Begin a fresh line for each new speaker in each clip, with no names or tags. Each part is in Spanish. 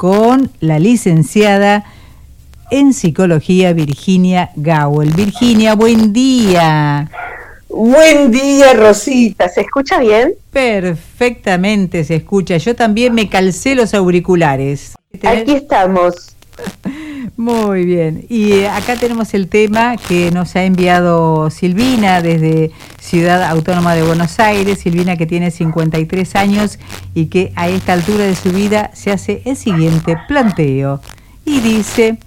con la licenciada en psicología Virginia Gawel. Virginia, buen día.
Buen día, Rosita. ¿Se escucha bien?
Perfectamente se escucha. Yo también me calcé los auriculares.
Aquí estamos.
Muy bien. Y eh, acá tenemos el tema que nos ha enviado Silvina desde Ciudad Autónoma de Buenos Aires. Silvina que tiene 53 años y que a esta altura de su vida se hace el siguiente planteo. Y dice,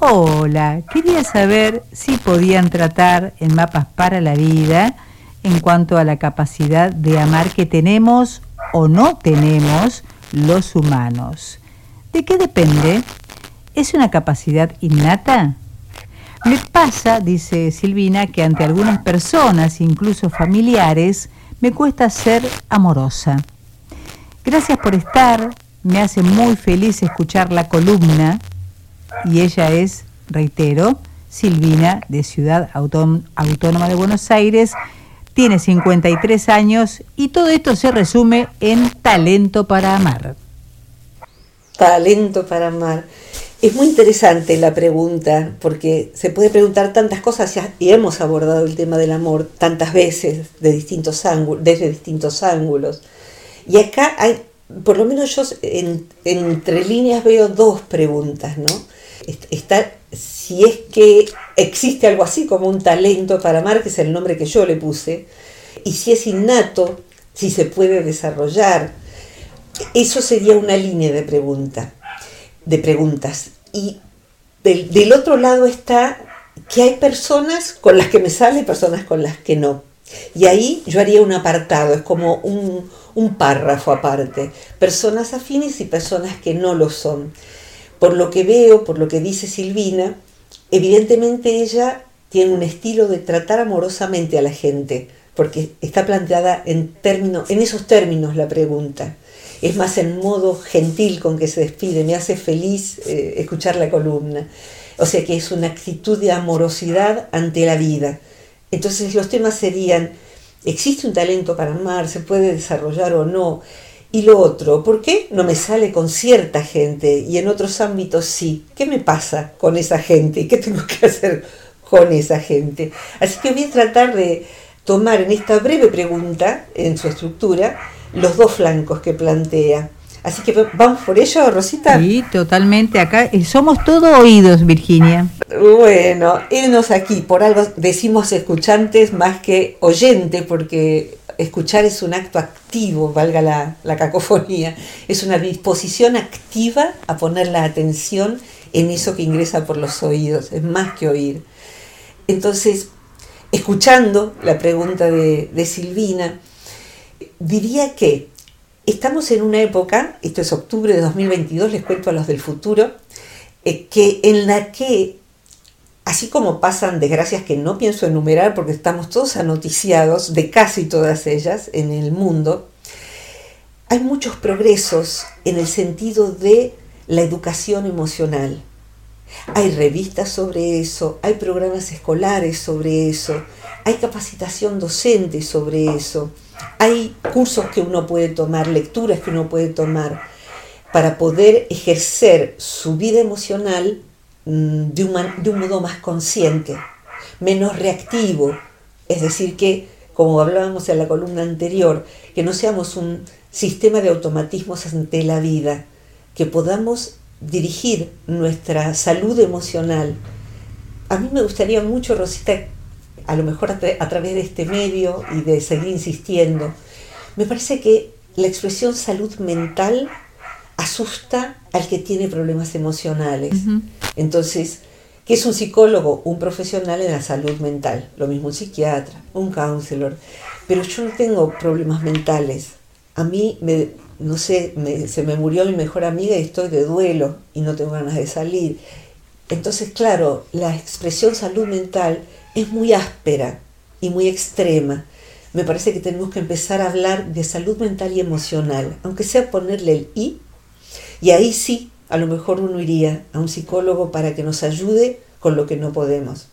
hola, quería saber si podían tratar en mapas para la vida en cuanto a la capacidad de amar que tenemos o no tenemos los humanos. ¿De qué depende? ¿Es una capacidad innata? Me pasa, dice Silvina, que ante algunas personas, incluso familiares, me cuesta ser amorosa. Gracias por estar, me hace muy feliz escuchar la columna y ella es, reitero, Silvina de Ciudad Autónoma de Buenos Aires, tiene 53 años y todo esto se resume en talento para amar.
Talento para amar. Es muy interesante la pregunta, porque se puede preguntar tantas cosas y hemos abordado el tema del amor tantas veces desde distintos ángulos. Y acá hay, por lo menos yo entre líneas veo dos preguntas, ¿no? Si es que existe algo así como un talento para amar, que es el nombre que yo le puse, y si es innato, si se puede desarrollar. Eso sería una línea de pregunta de preguntas. Y del, otro lado está que hay personas con las que me sale personas con las que no. Y ahí yo haría un apartado, es como un, un párrafo aparte. Personas afines y personas que no lo son. Por lo que veo, por lo que dice Silvina, evidentemente ella tiene un estilo de tratar amorosamente a la gente, porque está planteada en, términos, en esos términos la pregunta es más en modo gentil con que se despide, me hace feliz eh, escuchar la columna. O sea que es una actitud de amorosidad ante la vida. Entonces los temas serían, ¿existe un talento para amar? ¿Se puede desarrollar o no? Y lo otro, ¿por qué no me sale con cierta gente y en otros ámbitos sí? ¿Qué me pasa con esa gente? ¿Y qué tengo que hacer con esa gente? Así que voy a tratar de tomar en esta breve pregunta, en su estructura, los dos flancos que plantea. Así que vamos por ello, Rosita.
Sí, totalmente. Acá eh, somos todo oídos, Virginia.
Bueno, irnos aquí. Por algo decimos escuchantes más que oyente, porque escuchar es un acto activo, valga la, la cacofonía. Es una disposición activa a poner la atención en eso que ingresa por los oídos. Es más que oír. Entonces, escuchando la pregunta de, de Silvina, diría que estamos en una época, esto es octubre de 2022, les cuento a los del futuro, eh, que en la que, así como pasan desgracias que no pienso enumerar porque estamos todos anoticiados de casi todas ellas en el mundo, hay muchos progresos en el sentido de la educación emocional. Hay revistas sobre eso, hay programas escolares sobre eso, hay capacitación docente sobre eso hay cursos que uno puede tomar, lecturas que uno puede tomar para poder ejercer su vida emocional mm, de un, modo más consciente, menos reactivo. Es decir, que, como hablábamos en la columna anterior, que no seamos un sistema de automatismos ante la vida, que podamos dirigir nuestra salud emocional. A mí me gustaría mucho, Rosita, a lo mejor a, través de este medio y de seguir insistiendo, me parece que la expresión salud mental asusta al que tiene problemas emocionales. Entonces, ¿qué es un psicólogo? Un profesional en la salud mental. Lo mismo un psiquiatra, un counselor. Pero yo no tengo problemas mentales. A mí, me, no sé, se me murió mi mejor amiga y estoy de duelo y no tengo ganas de salir. Entonces, claro, la expresión salud mental es muy áspera y muy extrema. Me parece que tenemos que empezar a hablar de salud mental y emocional, aunque sea ponerle el i, y ahí sí, a lo mejor uno iría a un psicólogo para que nos ayude con lo que no podemos.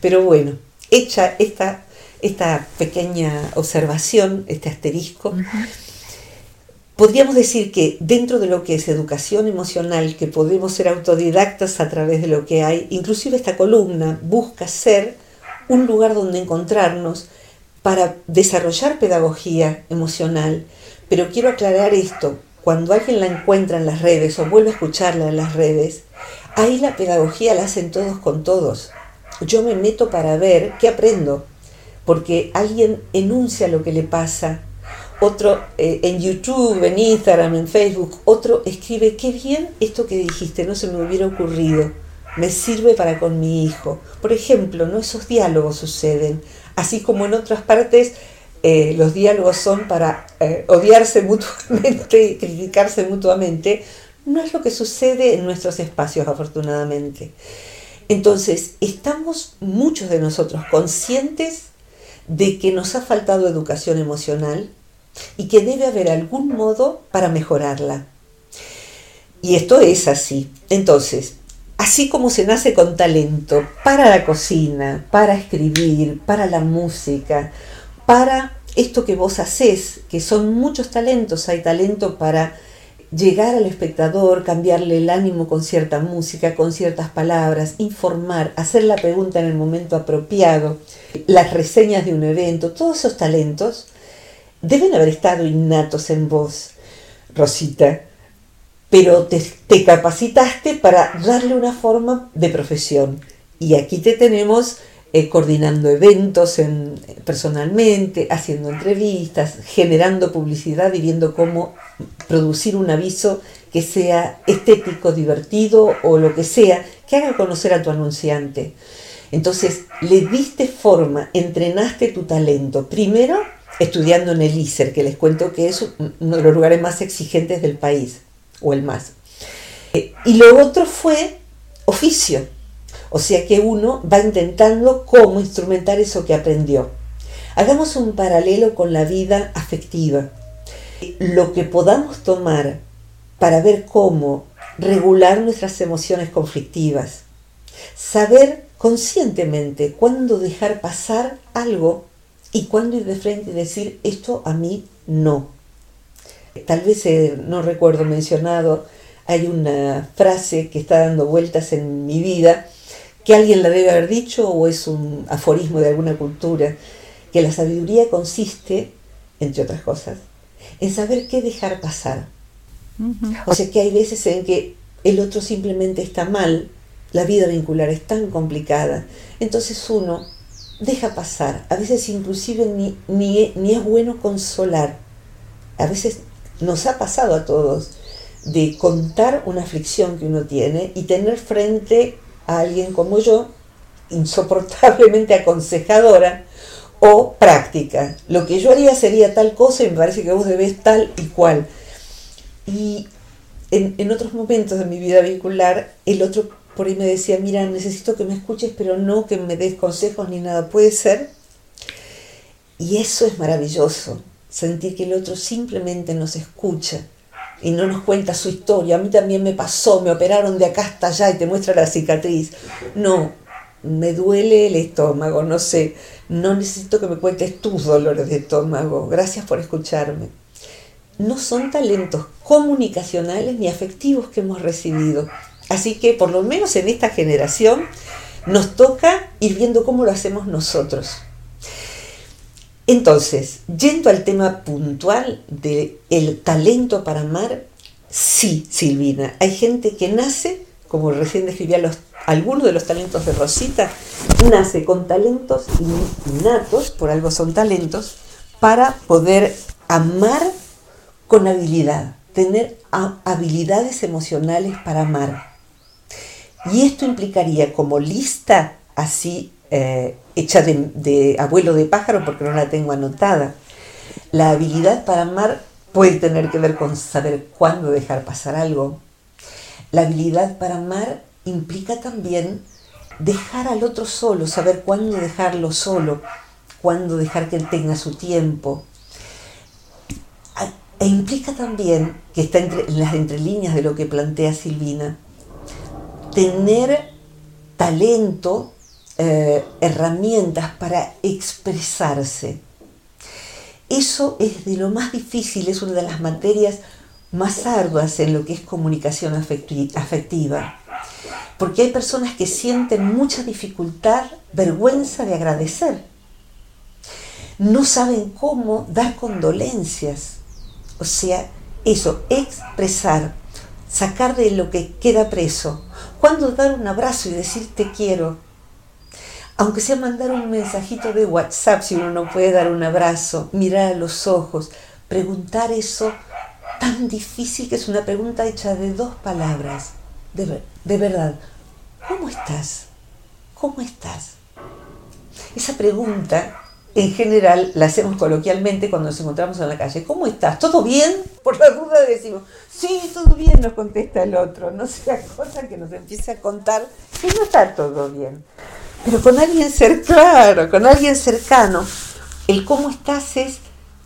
Pero bueno, hecha esta, esta pequeña observación, este asterisco, podríamos decir que dentro de lo que es educación emocional, que podemos ser autodidactas a través de lo que hay, inclusive esta columna busca ser un lugar donde encontrarnos para desarrollar pedagogía emocional. Pero quiero aclarar esto, cuando alguien la encuentra en las redes o vuelve a escucharla en las redes, ahí la pedagogía la hacen todos con todos. Yo me meto para ver qué aprendo, porque alguien enuncia lo que le pasa, otro eh, en YouTube, en Instagram, en Facebook, otro escribe, qué bien esto que dijiste, no se me hubiera ocurrido, me sirve para con mi hijo. Por ejemplo, ¿no? esos diálogos suceden, así como en otras partes eh, los diálogos son para eh, odiarse mutuamente, criticarse mutuamente, no es lo que sucede en nuestros espacios, afortunadamente. Entonces, estamos muchos de nosotros conscientes de que nos ha faltado educación emocional y que debe haber algún modo para mejorarla. Y esto es así. Entonces, así como se nace con talento para la cocina, para escribir, para la música, para esto que vos haces, que son muchos talentos, hay talento para llegar al espectador, cambiarle el ánimo con cierta música, con ciertas palabras, informar, hacer la pregunta en el momento apropiado, las reseñas de un evento, todos esos talentos deben haber estado innatos en vos, Rosita, pero te, capacitaste para darle una forma de profesión. Y aquí te tenemos eh, coordinando eventos en, personalmente, haciendo entrevistas, generando publicidad y viendo cómo producir un aviso que sea estético, divertido o lo que sea, que haga conocer a tu anunciante. Entonces, le diste forma, entrenaste tu talento. Primero, estudiando en el ISER, que les cuento que es uno de los lugares más exigentes del país, o el más. Eh, y lo otro fue oficio, o sea que uno va intentando cómo instrumentar eso que aprendió. Hagamos un paralelo con la vida afectiva. Lo que podamos tomar para ver cómo regular nuestras emociones conflictivas. Saber conscientemente cuándo dejar pasar algo y cuándo ir de frente y decir esto a mí no. Tal vez eh, no recuerdo mencionado, hay una frase que está dando vueltas en mi vida, que alguien la debe haber dicho o es un aforismo de alguna cultura, que la sabiduría consiste, entre otras cosas, en saber qué dejar pasar. O sea que hay veces en que el otro simplemente está mal, la vida vincular es tan complicada, entonces uno deja pasar. A veces inclusive ni, ni, es bueno consolar. A veces nos ha pasado a todos de contar una aflicción que uno tiene y tener frente a alguien como yo, insoportablemente aconsejadora o práctica. Lo que yo haría sería tal cosa y me parece que vos debes tal y cual. Y en, en otros momentos de mi vida vincular, el otro por ahí me decía, mira, necesito que me escuches, pero no que me des consejos ni nada, puede ser. Y eso es maravilloso, sentir que el otro simplemente nos escucha y no nos cuenta su historia. A mí también me pasó, me operaron de acá hasta allá y te muestra la cicatriz. No, me duele el estómago, no sé, no necesito que me cuentes tus dolores de estómago. Gracias por escucharme. No son talentos comunicacionales ni afectivos que hemos recibido Así que por lo menos en esta generación nos toca ir viendo cómo lo hacemos nosotros. Entonces, yendo al tema puntual del el talento para amar, sí, Silvina, hay gente que nace, como recién describía algunos de los talentos de Rosita, nace con talentos innatos, por algo son talentos, para poder amar con habilidad, tener habilidades emocionales para amar. Y esto implicaría como lista así eh, hecha de, abuelo de pájaro, porque no la tengo anotada. La habilidad para amar puede tener que ver con saber cuándo dejar pasar algo. La habilidad para amar implica también dejar al otro solo, saber cuándo dejarlo solo, cuándo dejar que él tenga su tiempo. E implica también, que está entre, en las entrelíneas de lo que plantea Silvina, tener talento, eh, herramientas para expresarse. Eso es de lo más difícil, es una de las materias más arduas en lo que es comunicación afectiva. Porque hay personas que sienten mucha dificultad, vergüenza de agradecer. No saben cómo dar condolencias. O sea, eso, expresar, sacar de lo que queda preso. Cuando dar un abrazo y decir te quiero. Aunque sea mandar un mensajito de WhatsApp, si uno no puede dar un abrazo, mirar a los ojos, preguntar eso tan difícil que es una pregunta hecha de dos palabras. De, de verdad, ¿cómo estás? ¿Cómo estás? Esa pregunta en general la hacemos coloquialmente cuando nos encontramos en la calle. ¿Cómo estás? ¿Todo bien? Por la duda decimos, sí, todo bien, nos contesta el otro. No sea cosa que nos empiece a contar que no está todo bien. Pero con alguien cercano, con alguien cercano, el cómo estás es,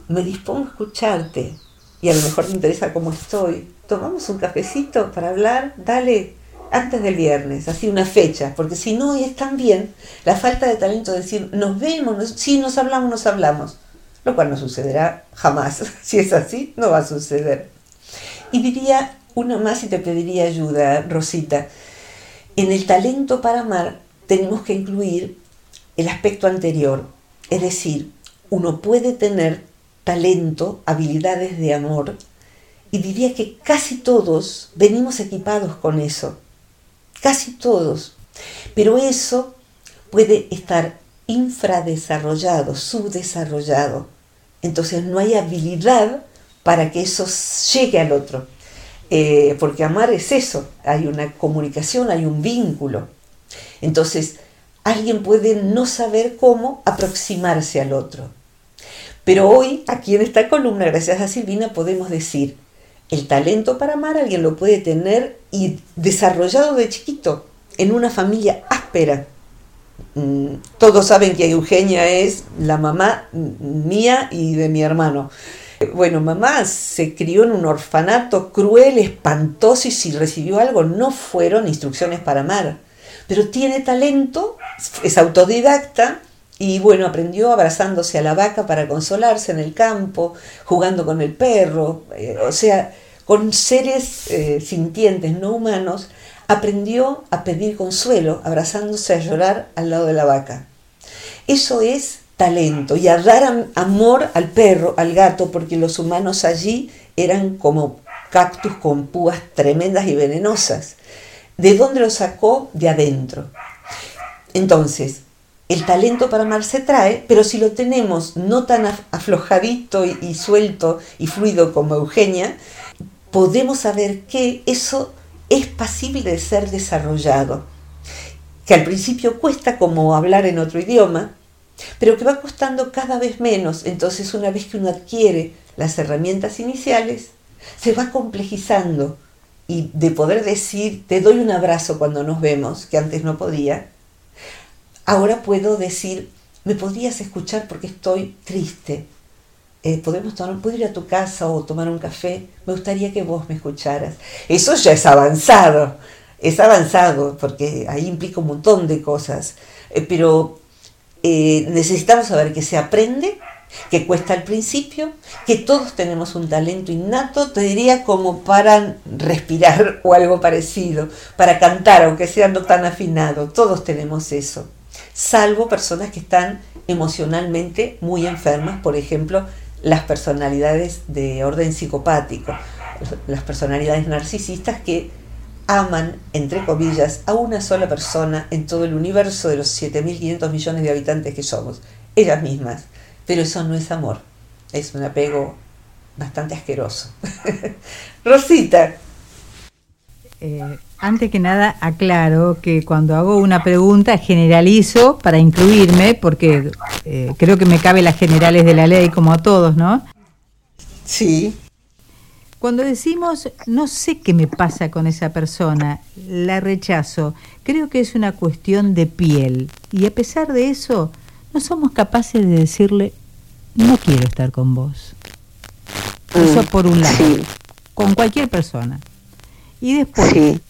me dispongo a escucharte y a lo mejor te interesa cómo estoy. Tomamos un cafecito para hablar, dale, antes del viernes, así una fecha, porque si no es también la falta de talento de decir, nos vemos, si nos hablamos, nos hablamos, lo cual no sucederá jamás. Si es así, no va a suceder. Y diría una más y te pediría ayuda, Rosita. En el talento para amar tenemos que incluir el aspecto anterior, es decir, uno puede tener talento, habilidades de amor, y diría que casi todos venimos equipados con eso casi todos. Pero eso puede estar infradesarrollado, subdesarrollado. Entonces no hay habilidad para que eso llegue al otro. Eh, porque amar es eso, hay una comunicación, hay un vínculo. Entonces, alguien puede no saber cómo aproximarse al otro. Pero hoy, aquí en esta columna, gracias a Silvina, podemos decir, el talento para amar alguien lo puede tener y desarrollado de chiquito en una familia áspera. Mm, todos saben que Eugenia es la mamá mía y de mi hermano. Bueno, mamá se crió en un orfanato cruel, espantoso y si recibió algo no fueron instrucciones para amar. Pero tiene talento, es autodidacta y bueno, aprendió abrazándose a la vaca para consolarse en el campo, jugando con el perro, eh, o sea, con seres eh, sintientes, no humanos, aprendió a pedir consuelo, abrazándose a llorar al lado de la vaca. Eso es talento y a dar amor al perro, al gato, porque los humanos allí eran como cactus con púas tremendas y venenosas. ¿De dónde lo sacó? De adentro. Entonces, el talento para amar se trae, pero si lo tenemos no tan aflojadito y, suelto y fluido como Eugenia, podemos saber que eso es pasible de ser desarrollado. Que al principio cuesta como hablar en otro idioma, pero que va costando cada vez menos. Entonces una vez que uno adquiere las herramientas iniciales, se va complejizando. Y de poder decir, te doy un abrazo cuando nos vemos, que antes no podía, Ahora puedo decir, me podrías escuchar porque estoy triste. Eh, podemos tomar, puedo ir a tu casa o tomar un café. Me gustaría que vos me escucharas. Eso ya es avanzado, es avanzado porque ahí implica un montón de cosas. Eh, pero eh, necesitamos saber que se aprende, que cuesta al principio, que todos tenemos un talento innato, te diría como para respirar o algo parecido, para cantar, aunque sea no tan afinado. Todos tenemos eso salvo personas que están emocionalmente muy enfermas, por ejemplo, las personalidades de orden psicopático, las personalidades narcisistas que aman, entre comillas, a una sola persona en todo el universo de los 7.500 millones de habitantes que somos, ellas mismas. Pero eso no es amor, es un apego bastante asqueroso. Rosita.
Eh, antes que nada, aclaro que cuando hago una pregunta generalizo para incluirme, porque eh, creo que me cabe las generales de la ley como a todos, ¿no?
Sí.
Cuando decimos, no sé qué me pasa con esa persona, la rechazo, creo que es una cuestión de piel. Y a pesar de eso, no somos capaces de decirle, no quiero estar con vos. Eso mm, por un lado, con cualquier persona. Y después,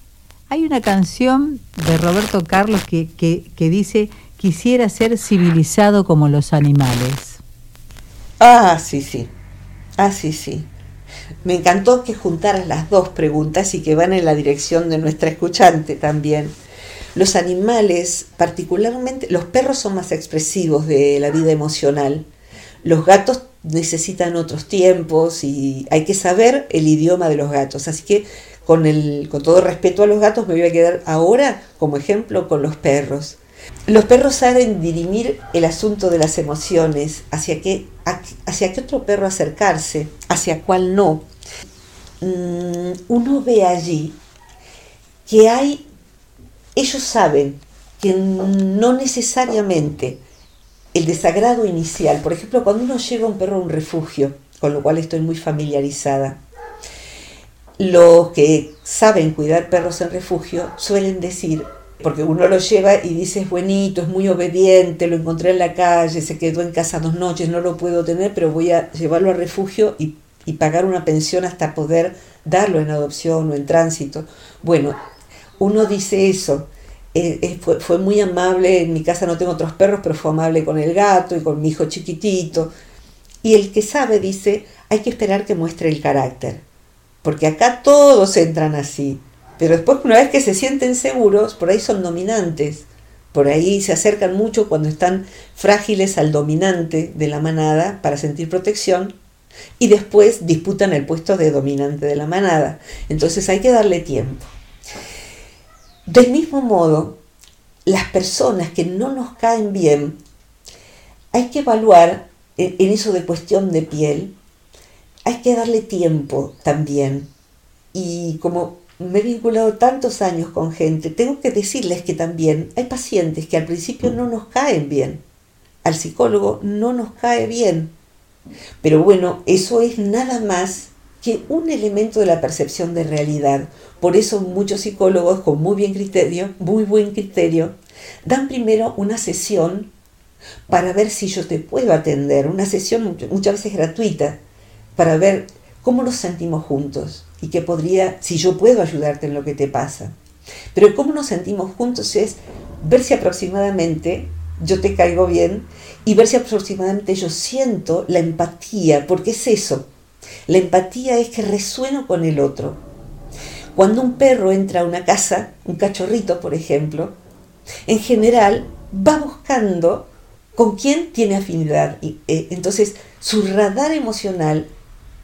hay una canción de Roberto Carlos que, que, que dice, quisiera ser civilizado como los animales.
Ah, sí, sí. Ah, sí, sí. Me encantó que juntaras las dos preguntas y que van en la dirección de nuestra escuchante también. Los animales, particularmente, los perros son más expresivos de la vida emocional. Los gatos necesitan otros tiempos y hay que saber el idioma de los gatos. Así que con, el, con todo respeto a los gatos me voy a quedar ahora como ejemplo con los perros. Los perros saben dirimir el asunto de las emociones, hacia qué, hacia qué otro perro acercarse, hacia cuál no. Mm, uno ve allí que hay, ellos saben que no necesariamente el desagrado inicial, por ejemplo, cuando uno lleva un perro a un refugio, con lo cual estoy muy familiarizada, los que saben cuidar perros en refugio suelen decir, porque uno lo lleva y dice es buenito, es muy obediente, lo encontré en la calle, se quedó en casa dos noches, no lo puedo tener, pero voy a llevarlo a refugio y, pagar una pensión hasta poder darlo en adopción o en tránsito. Bueno, uno dice eso. Eh, eh, fue, fue, muy amable, en mi casa no tengo otros perros, pero fue amable con el gato y con mi hijo chiquitito. Y el que sabe dice, hay que esperar que muestre el carácter, porque acá todos entran así pero después, una vez que se sienten seguros, por ahí son dominantes. Por ahí se acercan mucho cuando están frágiles al dominante de la manada para sentir protección y después disputan el puesto de dominante de la manada. Entonces hay que darle tiempo. Del mismo modo, las personas que no nos caen bien, hay que evaluar en eso de cuestión de piel, hay que darle tiempo también. Y como me he vinculado tantos años con gente, tengo que decirles que también hay pacientes que al principio no nos caen bien. Al psicólogo no nos cae bien. Pero bueno, eso es nada más que un elemento de la percepción de realidad. Por eso muchos psicólogos con muy bien criterio, muy buen criterio, dan primero una sesión para ver si yo te puedo atender, una sesión muchas veces gratuita, para ver cómo nos sentimos juntos y que podría, si yo puedo ayudarte en lo que te pasa. Pero cómo nos sentimos juntos es ver si aproximadamente yo te caigo bien y ver si aproximadamente yo siento la empatía, porque es eso. La empatía es que resueno con el otro. Cuando un perro entra a una casa, un cachorrito por ejemplo, en general va buscando con quién tiene afinidad. Eh, entonces su radar emocional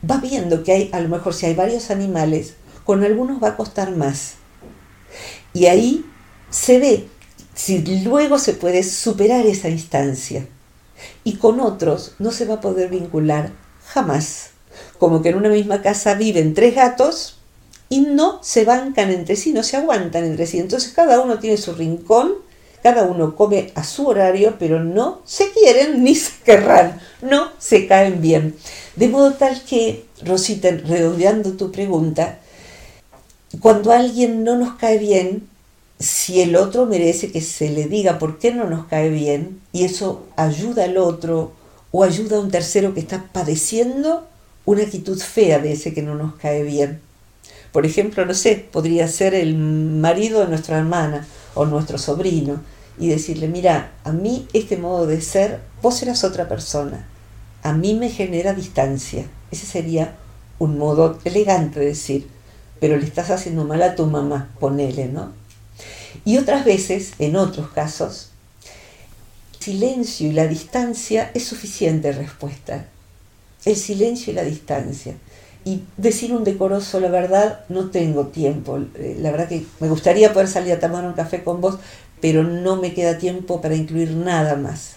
va viendo que hay, a lo mejor si hay varios animales, con algunos va a costar más. Y ahí se ve si luego se puede superar esa instancia. Y con otros no se va a poder vincular jamás. Como que en una misma casa viven tres gatos y no se bancan entre sí, no se aguantan entre sí. Entonces cada uno tiene su rincón, cada uno come a su horario, pero no se quieren ni se querrán, no se caen bien. De modo tal que, Rosita, redondeando tu pregunta, cuando alguien no nos cae bien, si el otro merece que se le diga por qué no nos cae bien, y eso ayuda al otro o ayuda a un tercero que está padeciendo una actitud fea de ese que no nos cae bien. Por ejemplo, no sé, podría ser el marido de nuestra hermana o nuestro sobrino y decirle, mira, a mí este modo de ser, vos eras otra persona a mí me genera distancia. Ese sería un modo elegante de decir, pero le estás haciendo mal a tu mamá, ponele, ¿no? Y otras veces, en otros casos, silencio y la distancia es suficiente respuesta. El silencio y la distancia. Y decir un decoroso, la verdad, no tengo tiempo. Eh, la verdad que me gustaría poder salir a tomar un café con vos, pero no me queda tiempo para incluir nada más.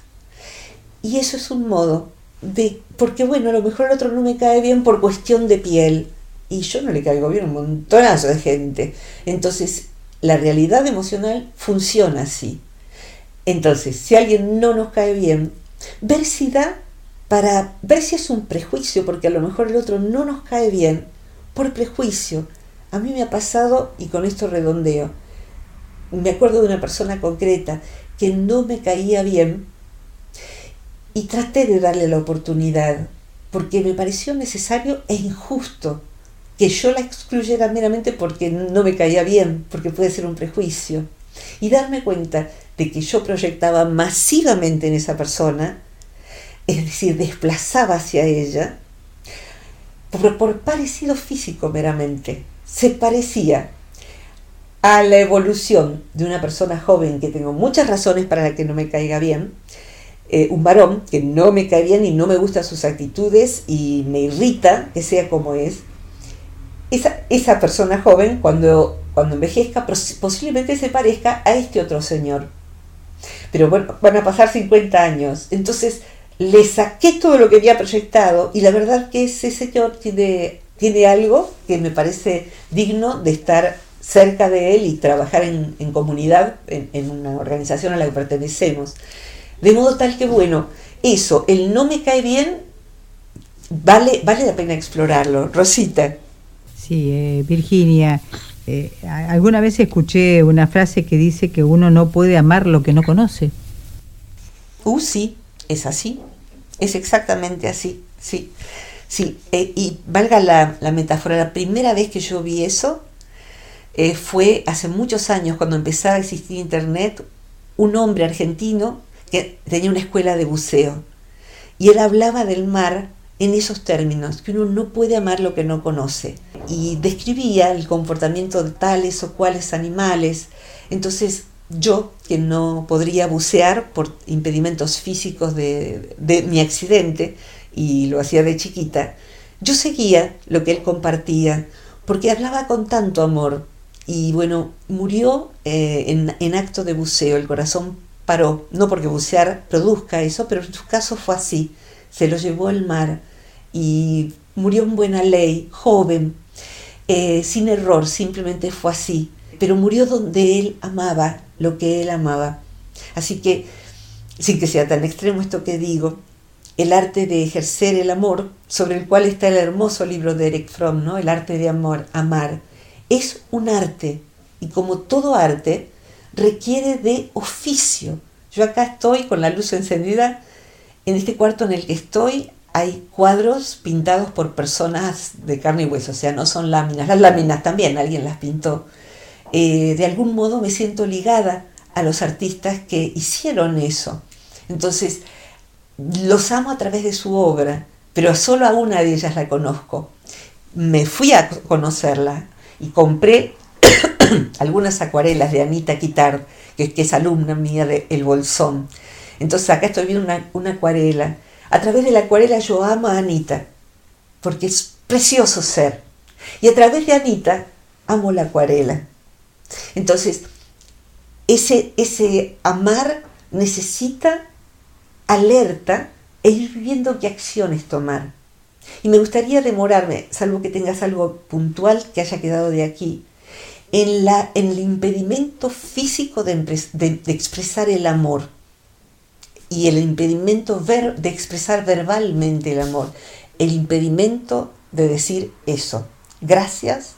Y eso es un modo de, porque bueno, a lo mejor el otro no me cae bien por cuestión de piel y yo no le caigo bien a un montonazo de gente. Entonces, la realidad emocional funciona así. Entonces, si alguien no nos cae bien, ver si da para ver si es un prejuicio, porque a lo mejor el otro no nos cae bien por prejuicio. A mí me ha pasado, y con esto redondeo, me acuerdo de una persona concreta que no me caía bien y traté de darle la oportunidad porque me pareció necesario e injusto que yo la excluyera meramente porque no me caía bien, porque puede ser un prejuicio. Y darme cuenta de que yo proyectaba masivamente en esa persona, es decir, desplazaba hacia ella, por, por parecido físico meramente. Se parecía a la evolución de una persona joven que tengo muchas razones para que no me caiga bien, eh, un varón que no me cae bien y no me gustan sus actitudes y me irrita que sea como es, esa, esa persona joven cuando, cuando envejezca posiblemente se parezca a este otro señor. Pero bueno, van a pasar 50 años. Entonces le saqué todo lo que había proyectado y la verdad que ese señor tiene, tiene algo que me parece digno de estar cerca de él y trabajar en, comunidad, en, en, una organización a la que pertenecemos. De modo tal que, bueno, eso, el no me cae bien, vale, vale la pena explorarlo. Rosita.
Sí, eh, Virginia, eh, alguna vez escuché una frase que dice que uno no puede amar lo que no conoce.
Uh, sí, es así, es exactamente así, sí. Sí, eh, y valga la, metáfora, la primera vez que yo vi eso fue hace muchos años, cuando empezaba a existir Internet, un hombre argentino que tenía una escuela de buceo. Y él hablaba del mar en esos términos, que uno no puede amar lo que no conoce. Y describía el comportamiento de tales o cuales animales. Entonces yo, que no podría bucear por impedimentos físicos de, de mi accidente, y lo hacía de chiquita, yo seguía lo que él compartía, porque hablaba con tanto amor. Y bueno, murió eh, en, en acto de buceo, el corazón paró, no porque bucear produzca eso, pero en su caso fue así, se lo llevó el mar y murió en buena ley, joven, eh, sin error, simplemente fue así, pero murió donde él amaba lo que él amaba. Así que, sin que sea tan extremo esto que digo, el arte de ejercer el amor, sobre el cual está el hermoso libro de Eric Fromm, ¿no? El arte de amor, amar, es un arte, y como todo arte, requiere de oficio. Yo acá estoy con la luz encendida, en este cuarto en el que estoy hay cuadros pintados por personas de carne y hueso, o sea, no son láminas, las láminas también alguien las pintó. Eh, de algún modo me siento ligada a los artistas que hicieron eso. Entonces, los amo a través de su obra, pero solo a una de ellas la conozco. Me fui a conocerla y compré algunas acuarelas de Anita Quitar, que, es alumna mía de El Bolsón. Entonces acá estoy viendo una, acuarela. A través de la acuarela yo amo a Anita, porque es precioso ser. Y a través de Anita amo la acuarela. Entonces, ese, ese amar necesita alerta e ir viendo qué acciones tomar. Y me gustaría demorarme, salvo que tengas algo puntual que haya quedado de aquí, en, la, en el impedimento físico de, expresar el amor y el impedimento de expresar verbalmente el amor, el impedimento de decir eso, gracias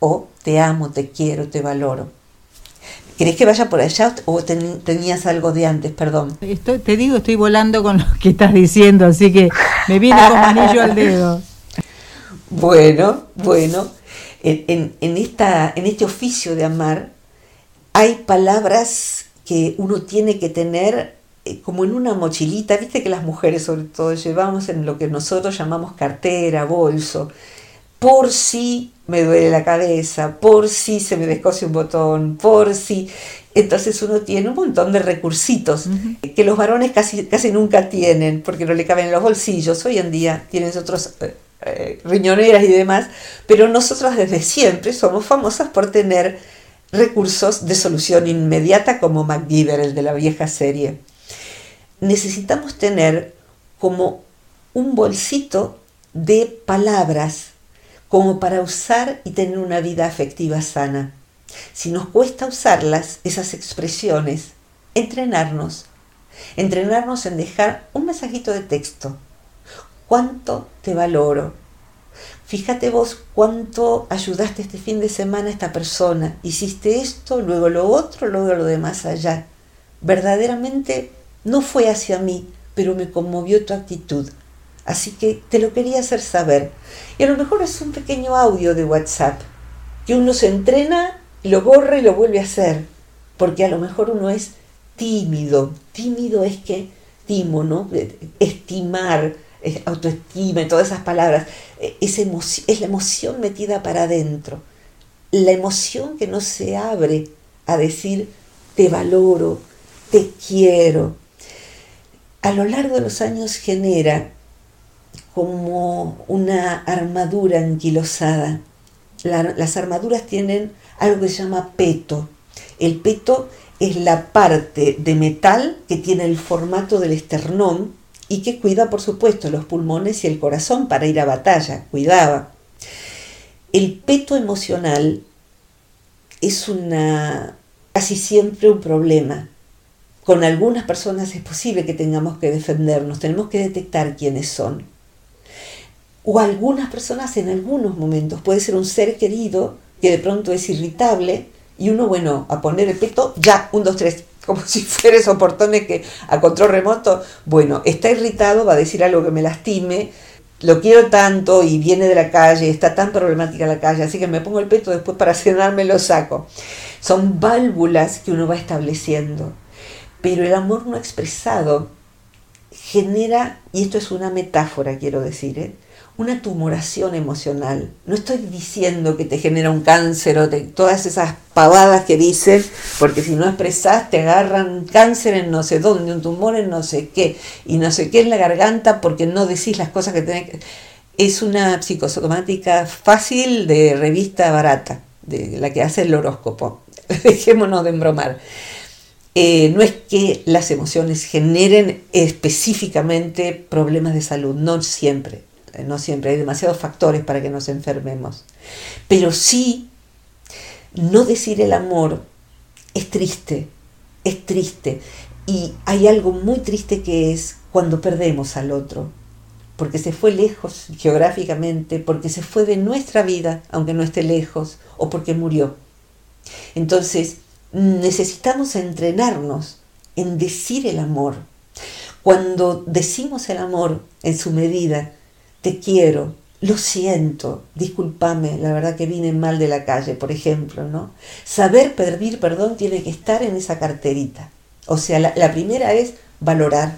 o te amo, te quiero, te valoro. ¿Querés que vaya por allá o tenías algo de antes? Perdón.
Estoy, te digo, estoy volando con lo que estás diciendo, así que me viene como anillo al dedo.
Bueno, bueno en, esta, en este oficio de amar hay palabras que uno tiene que tener eh, como en una mochilita, viste que las mujeres sobre todo llevamos en lo que nosotros llamamos cartera, bolso, por si me duele la cabeza, por si se me descose un botón, por si... Entonces uno tiene un montón de recursitos que los varones casi, casi nunca tienen porque no le caben en los bolsillos. Hoy en día tienes otros eh, eh, riñoneras y demás, pero nosotros desde siempre somos famosas por tener recursos de solución inmediata como MacGyver, el de la vieja serie. Necesitamos tener como un bolsito de palabras como para usar y tener una vida afectiva sana. Si nos cuesta usarlas, esas expresiones, entrenarnos. Entrenarnos en dejar un mensajito de texto, cuánto te valoro, fíjate vos cuánto ayudaste este fin de semana a esta persona, hiciste esto, luego lo otro, luego lo de más allá. Verdaderamente no fue hacia mí, pero me conmovió tu actitud. Así que te lo quería hacer saber. Y a lo mejor es un pequeño audio de WhatsApp, que uno se entrena, lo borra y lo vuelve a hacer, porque a lo mejor uno es tímido. Tímido es que, timo, ¿no? Estimar, autoestima todas esas palabras. Es, es la emoción metida para adentro. La emoción que no se abre a decir, te valoro, te quiero. A lo largo de los años genera como una armadura anquilosada. las armaduras tienen algo que se llama peto. El peto es la parte de metal que tiene el formato del esternón y que cuida, por supuesto, los pulmones y el corazón para ir a batalla, cuidaba. El peto emocional es una casi siempre un problema. Con algunas personas es posible que tengamos que defendernos, tenemos que detectar quiénes son o algunas personas en algunos momentos. Puede ser un ser querido que de pronto es irritable y uno, bueno, a poner el peto, ya, un, dos, tres, como si fuera esos portones que a control remoto, bueno, está irritado, va a decir algo que me lastime, lo quiero tanto y viene de la calle, está tan problemática la calle, así que me pongo el peto después para cenarme lo saco. Son válvulas que uno va estableciendo, pero el amor no expresado genera, y esto es una metáfora, quiero decir, ¿eh? una tumoración emocional. No estoy diciendo que te genera un cáncer o todas esas pavadas que dicen, porque si no expresas te agarran cáncer en no sé dónde, un tumor en no sé qué, y no sé qué en la garganta porque no decís las cosas que tenés que... Es una psicosomática fácil de revista barata, de la que hace el horóscopo. Dejémonos de embromar. Eh, no es que las emociones generen específicamente problemas de salud, no siempre eh, no siempre, hay demasiados factores para que nos enfermemos. Pero sí, no decir el amor es triste, es triste. Y hay algo muy triste que es cuando perdemos al otro, porque se fue lejos geográficamente, porque se fue de nuestra vida, aunque no esté lejos, o porque murió. Entonces, necesitamos entrenarnos en decir el amor. Cuando decimos el amor en su medida, te quiero, lo siento, discúlpame, la verdad que vine mal de la calle, por ejemplo, ¿no? Saber pedir perdón tiene que estar en esa carterita. O sea, la, la, primera es valorar,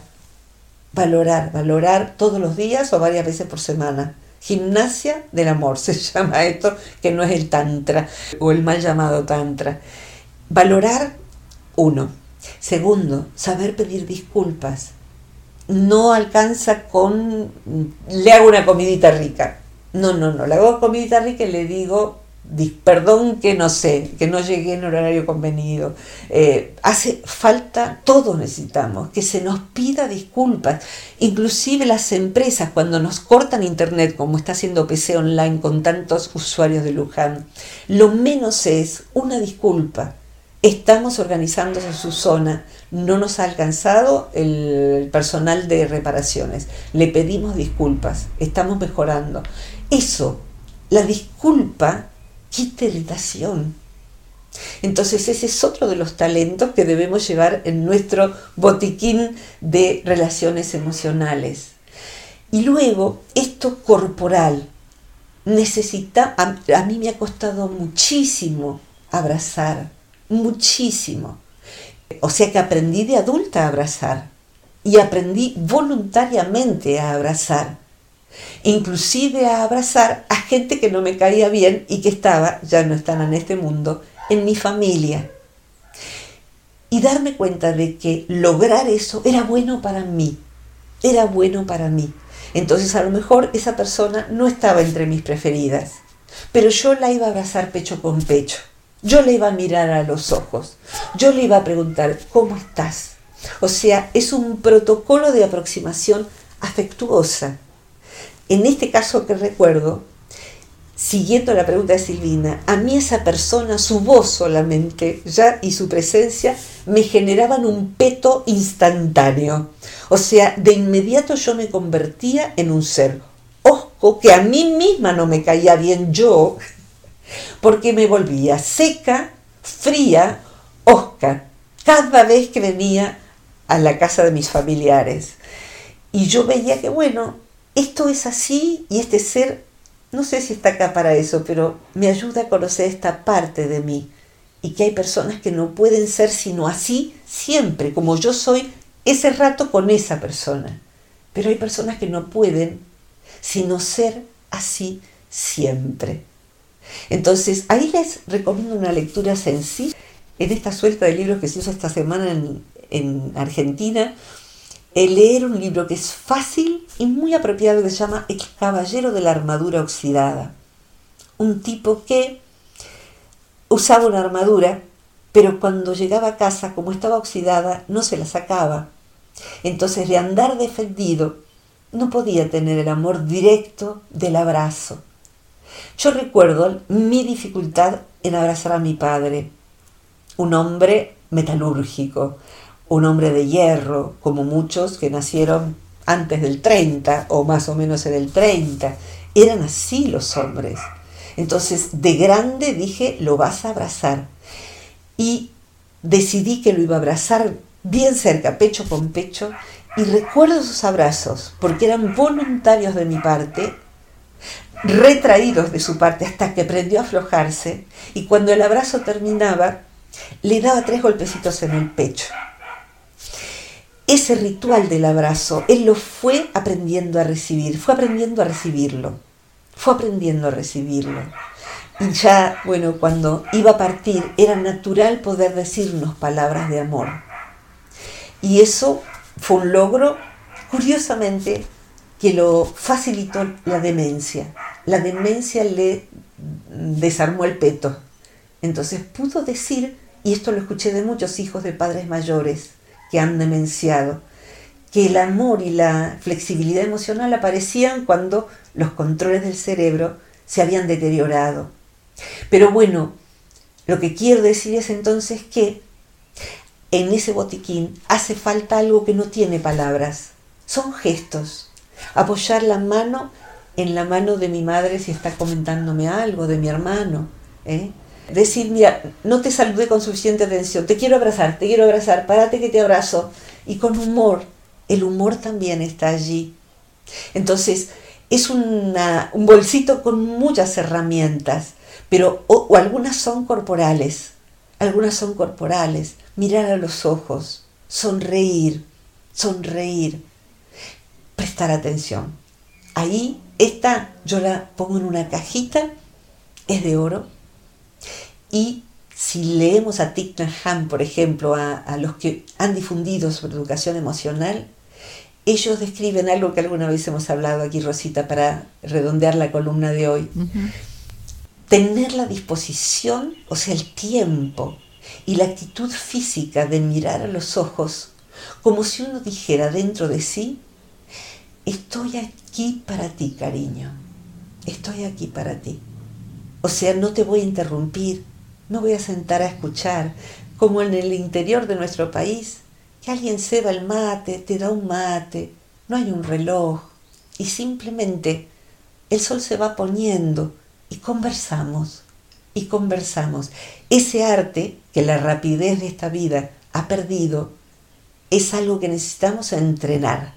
valorar, valorar todos los días o varias veces por semana. Gimnasia del amor se llama esto, que no es el tantra o el mal llamado tantra. Valorar, uno. Segundo, saber pedir disculpas no alcanza con, le hago una comidita rica. No, no, no, le hago comidita rica y le digo, perdón que no sé, que no llegué en horario convenido. Eh, hace falta, todos necesitamos, que se nos pida disculpas. Inclusive las empresas cuando nos cortan internet, como está haciendo PC Online con tantos usuarios de Luján, lo menos es una disculpa Estamos organizando su zona. No nos ha alcanzado el personal de reparaciones. Le pedimos disculpas. Estamos mejorando. Eso, la disculpa, quita irritación. Entonces ese es otro de los talentos que debemos llevar en nuestro botiquín de relaciones emocionales. Y luego, esto corporal. Necesita, a mí me ha costado muchísimo abrazar, muchísimo. O sea que aprendí de adulta a abrazar y aprendí voluntariamente a abrazar. Inclusive a abrazar a gente que no me caía bien y que estaba, ya no están en este mundo, en mi familia. Y darme cuenta de que lograr eso era bueno para mí, era bueno para mí. Entonces a lo mejor esa persona no estaba entre mis preferidas, pero yo la iba a abrazar pecho con pecho. Yo le iba a mirar a los ojos, yo le iba a preguntar, ¿cómo estás? O sea, es un protocolo de aproximación afectuosa. En este caso que recuerdo, siguiendo la pregunta de Silvina, a mí esa persona, su voz solamente, ya y su presencia, me generaban un peto instantáneo. O sea, de inmediato yo me convertía en un ser conozco, que a mí misma no me caía bien yo, porque me volvía seca, fría, Oscar, cada vez que venía a la casa de mis familiares. Y yo veía que, bueno, esto es así y este ser, no sé si está acá para eso, pero me ayuda a conocer esta parte de mí. Y que hay personas que no pueden ser sino así siempre, como yo soy ese rato con esa persona. Pero hay personas que no pueden sino ser así siempre. Entonces, ahí les recomiendo una lectura sencilla. En esta suelta de libros que se hizo esta semana en, en Argentina, el leer un libro que es fácil y muy apropiado que se llama El Caballero de la Armadura Oxidada. Un tipo que usaba una armadura, pero cuando llegaba a casa, como estaba oxidada, no se la sacaba. Entonces, de andar defendido, no podía tener el amor directo del abrazo. Yo recuerdo mi dificultad en abrazar a mi padre, un hombre metalúrgico, un hombre de hierro, como muchos que nacieron antes del 30 o más o menos en el 30. Eran así los hombres. Entonces, de grande dije, lo vas a abrazar. Y decidí que lo iba a abrazar bien cerca, pecho con pecho, y recuerdo sus abrazos, porque eran voluntarios de mi parte, retraídos de su parte hasta que aprendió a aflojarse, y cuando el abrazo terminaba, le daba tres golpecitos en el pecho ese ritual del abrazo, él lo fue aprendiendo a recibir, fue aprendiendo a recibirlo, fue aprendiendo a recibirlo. Y ya, bueno, cuando iba a partir, era natural poder decirnos palabras de amor. Y eso fue un logro, curiosamente, que lo facilitó la demencia. La demencia le desarmó el peto. Entonces pudo decir, y esto lo escuché de muchos hijos de padres mayores, que han demenciado, que el amor y la flexibilidad emocional aparecían cuando los controles del cerebro se habían deteriorado. Pero bueno, lo que quiero decir es entonces que en ese botiquín hace falta algo que no tiene palabras, son gestos. Apoyar la mano en la mano de mi madre si está comentándome algo, de mi hermano. ¿eh? decir, mira, no te saludé con suficiente atención, te quiero abrazar, te quiero abrazar, párate que te abrazo. Y con humor, el humor también está allí. Entonces, es un bolsito con muchas herramientas, pero o, algunas son corporales, algunas son corporales. Mirar a los ojos, sonreír, sonreír, prestar atención. Ahí, esta yo la pongo en una cajita, es de oro, y si leemos a Thich Nhat por ejemplo, a, los que han difundido sobre educación emocional, ellos describen algo que alguna vez hemos hablado aquí, Rosita, para redondear la columna de hoy. Tener la disposición, o sea, el tiempo y la actitud física de mirar a los ojos como si uno dijera dentro de sí, estoy aquí para ti, cariño, estoy aquí para ti. O sea, no te voy a interrumpir, no voy a sentar a escuchar, como en el interior de nuestro país, que alguien se va el mate, te da un mate, no hay un reloj, y simplemente el sol se va poniendo y conversamos, y conversamos. Ese arte que la rapidez de esta vida ha perdido es algo que necesitamos entrenar.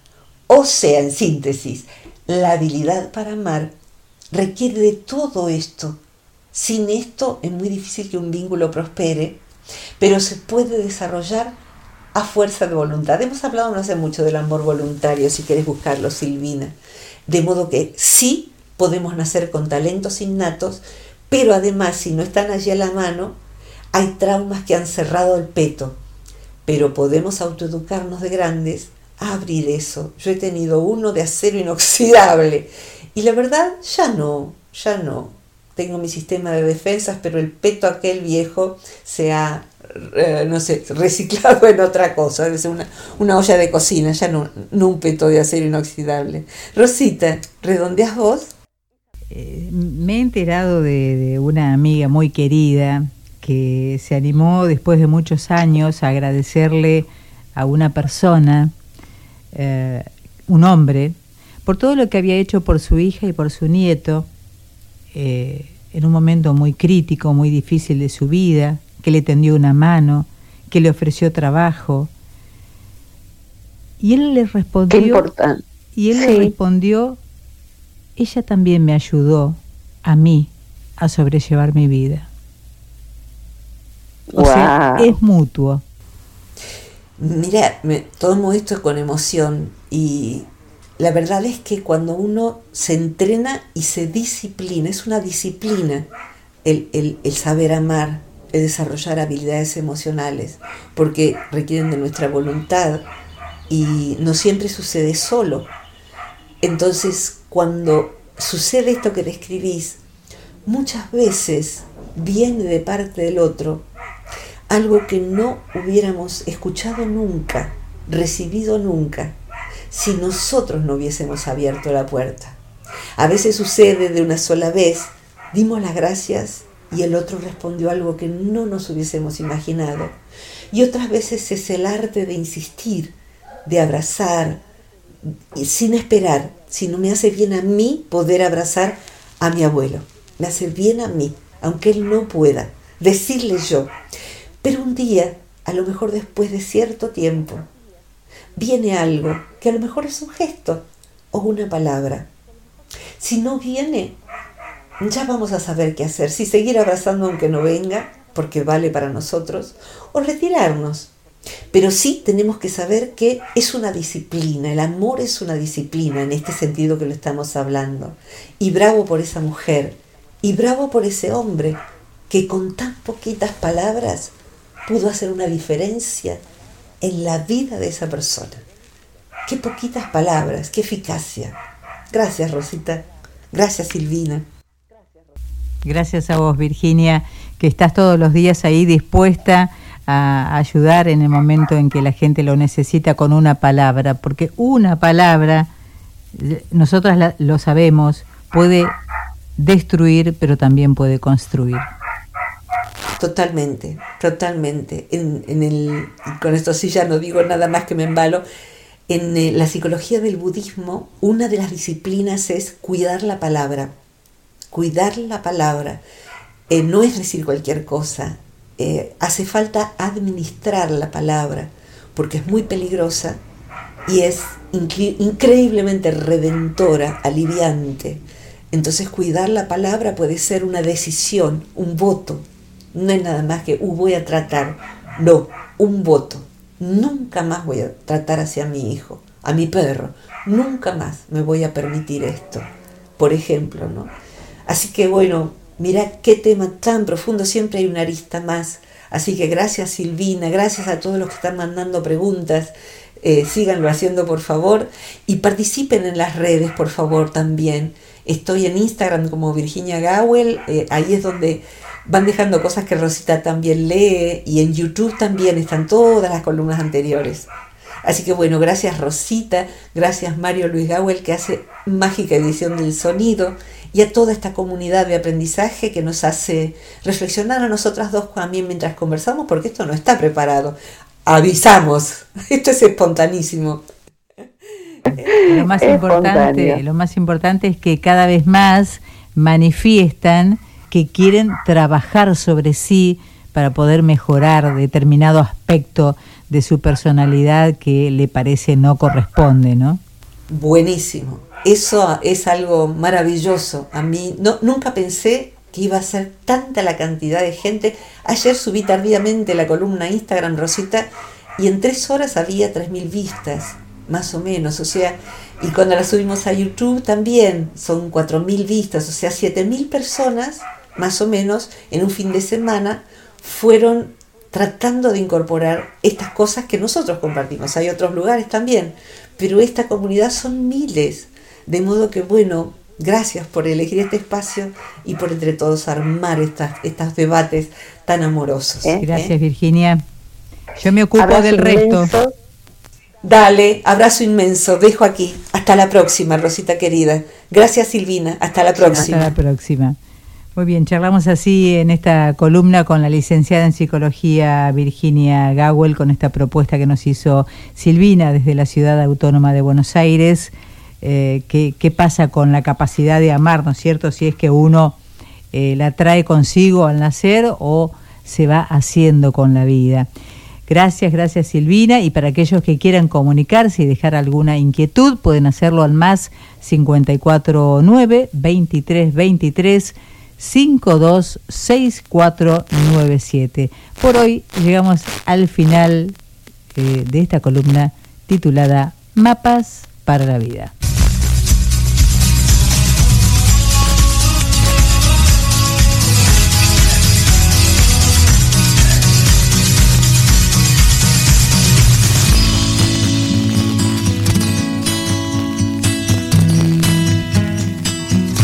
O sea, en síntesis, la habilidad para amar requiere de todo esto sin esto es muy difícil que un vínculo prospere, pero se puede desarrollar a fuerza de voluntad. Hemos hablado no hace mucho del amor voluntario, si quieres buscarlo, Silvina. De modo que sí podemos nacer con talentos innatos, pero además si no están allí a la mano, hay traumas que han cerrado el peto. Pero podemos autoeducarnos de grandes abrir eso. Yo he tenido uno de acero inoxidable y la verdad ya no, ya no tengo mi sistema de defensas, pero el peto aquel viejo se ha, eh, no sé, reciclado en otra cosa, debe ser una, olla de cocina, ya no, un peto de acero inoxidable. Rosita, ¿redondeas vos?
Eh, me he enterado de, una amiga muy querida que se animó después de muchos años a agradecerle a una persona, eh, un hombre, por todo lo que había hecho por su hija y por su nieto, eh, en un momento muy crítico, muy difícil de su vida, que le tendió una mano, que le ofreció trabajo. Y él le respondió. Y él le respondió, ella también me ayudó a mí a sobrellevar mi vida. O sea, es mutuo.
Mira, me tomo esto con emoción y la verdad es que cuando uno se entrena y se disciplina, es una disciplina el, el saber amar, el desarrollar habilidades emocionales, porque requieren de nuestra voluntad y no siempre sucede solo. Entonces, cuando sucede esto que describís, muchas veces viene de parte del otro algo que no hubiéramos escuchado nunca, recibido nunca, si nosotros no hubiésemos abierto la puerta. A veces sucede de una sola vez, dimos las gracias y el otro respondió algo que no nos hubiésemos imaginado. Y otras veces es el arte de insistir, de abrazar, sin esperar, si no me hace bien a mí poder abrazar a mi abuelo. Me hace bien a mí, aunque él no pueda, decirle yo. Pero un día, a lo mejor después de cierto tiempo, viene algo que a lo mejor es un gesto o una palabra. Si no viene, ya vamos a saber qué hacer. Si seguir abrazando aunque no venga, porque vale para nosotros, o retirarnos. Pero sí tenemos que saber que es una disciplina, el amor es una disciplina en este sentido que lo estamos hablando. Y bravo por esa mujer, y bravo por ese hombre que con tan poquitas palabras pudo hacer una diferencia en la vida de esa persona. Qué poquitas palabras, qué eficacia. Gracias, Rosita. Gracias, Silvina.
Gracias a vos, Virginia, que estás todos los días ahí dispuesta a ayudar en el momento en que la gente lo necesita con una palabra, porque una palabra, nosotras lo sabemos, puede destruir, pero también puede construir.
Totalmente, totalmente. En, el, con esto sí ya no digo nada más que me embalo. En eh, la psicología del budismo, una de las disciplinas es cuidar la palabra. Cuidar la palabra. Eh, no es decir cualquier cosa. Eh, hace falta administrar la palabra, porque es muy peligrosa y es increíblemente redentora, aliviante. Entonces cuidar la palabra puede ser una decisión, un voto, no es nada más que, uh, voy a tratar. No, un voto. Nunca más voy a tratar hacia mi hijo, a mi perro. Nunca más me voy a permitir esto. Por ejemplo, ¿no? Así que bueno, mira qué tema tan profundo. Siempre hay una arista más. Así que gracias Silvina, gracias a todos los que están mandando preguntas. Eh, síganlo haciendo por favor y participen en las redes por favor también. Estoy en Instagram como Virginia Gawel, eh, ahí es donde van dejando cosas que Rosita también lee y en YouTube también están todas las columnas anteriores. Así que bueno, gracias Rosita, gracias Mario Luis Gawel que hace mágica edición del sonido y a toda esta comunidad de aprendizaje que nos hace reflexionar a nosotras dos también mientras conversamos porque esto no está preparado. Avisamos, esto es espontanísimo.
Lo más importante, lo más importante es que cada vez más manifiestan que quieren trabajar sobre sí para poder mejorar determinado aspecto de su personalidad que le parece no corresponde, ¿no?
Buenísimo. Eso es algo maravilloso. A mí no, nunca pensé que iba a ser tanta la cantidad de gente. Ayer subí tardíamente la columna Instagram Rosita y en tres horas había 3.000 vistas, más o menos. O sea, y cuando la subimos a YouTube también son 4.000 vistas, o sea, 7.000 personas más o menos, en un fin de semana, fueron tratando de incorporar estas cosas que nosotros compartimos. Hay otros lugares también, pero esta comunidad son miles. De modo que, bueno, gracias por elegir este espacio y por entre todos armar estas, estos debates tan amorosos.
¿Eh? Gracias, Virginia. Yo me ocupo del resto.
Dale, abrazo inmenso. Dejo aquí. Hasta la próxima, Rosita querida. Gracias, Silvina. Hasta la próxima.
Hasta la próxima. Muy bien, charlamos así en esta columna con la licenciada en psicología Virginia Gawel con esta propuesta que nos hizo Silvina desde la ciudad autónoma de Buenos Aires. eh, qué, pasa con la capacidad de amar, ¿no es cierto? Si es que uno eh, la trae consigo al nacer o se va haciendo con la vida. Gracias, gracias Silvina. Y para aquellos que quieran comunicarse y dejar alguna inquietud, pueden hacerlo al más 549 2323 526497. Por hoy llegamos al final eh, de esta columna titulada Mapas para la Vida.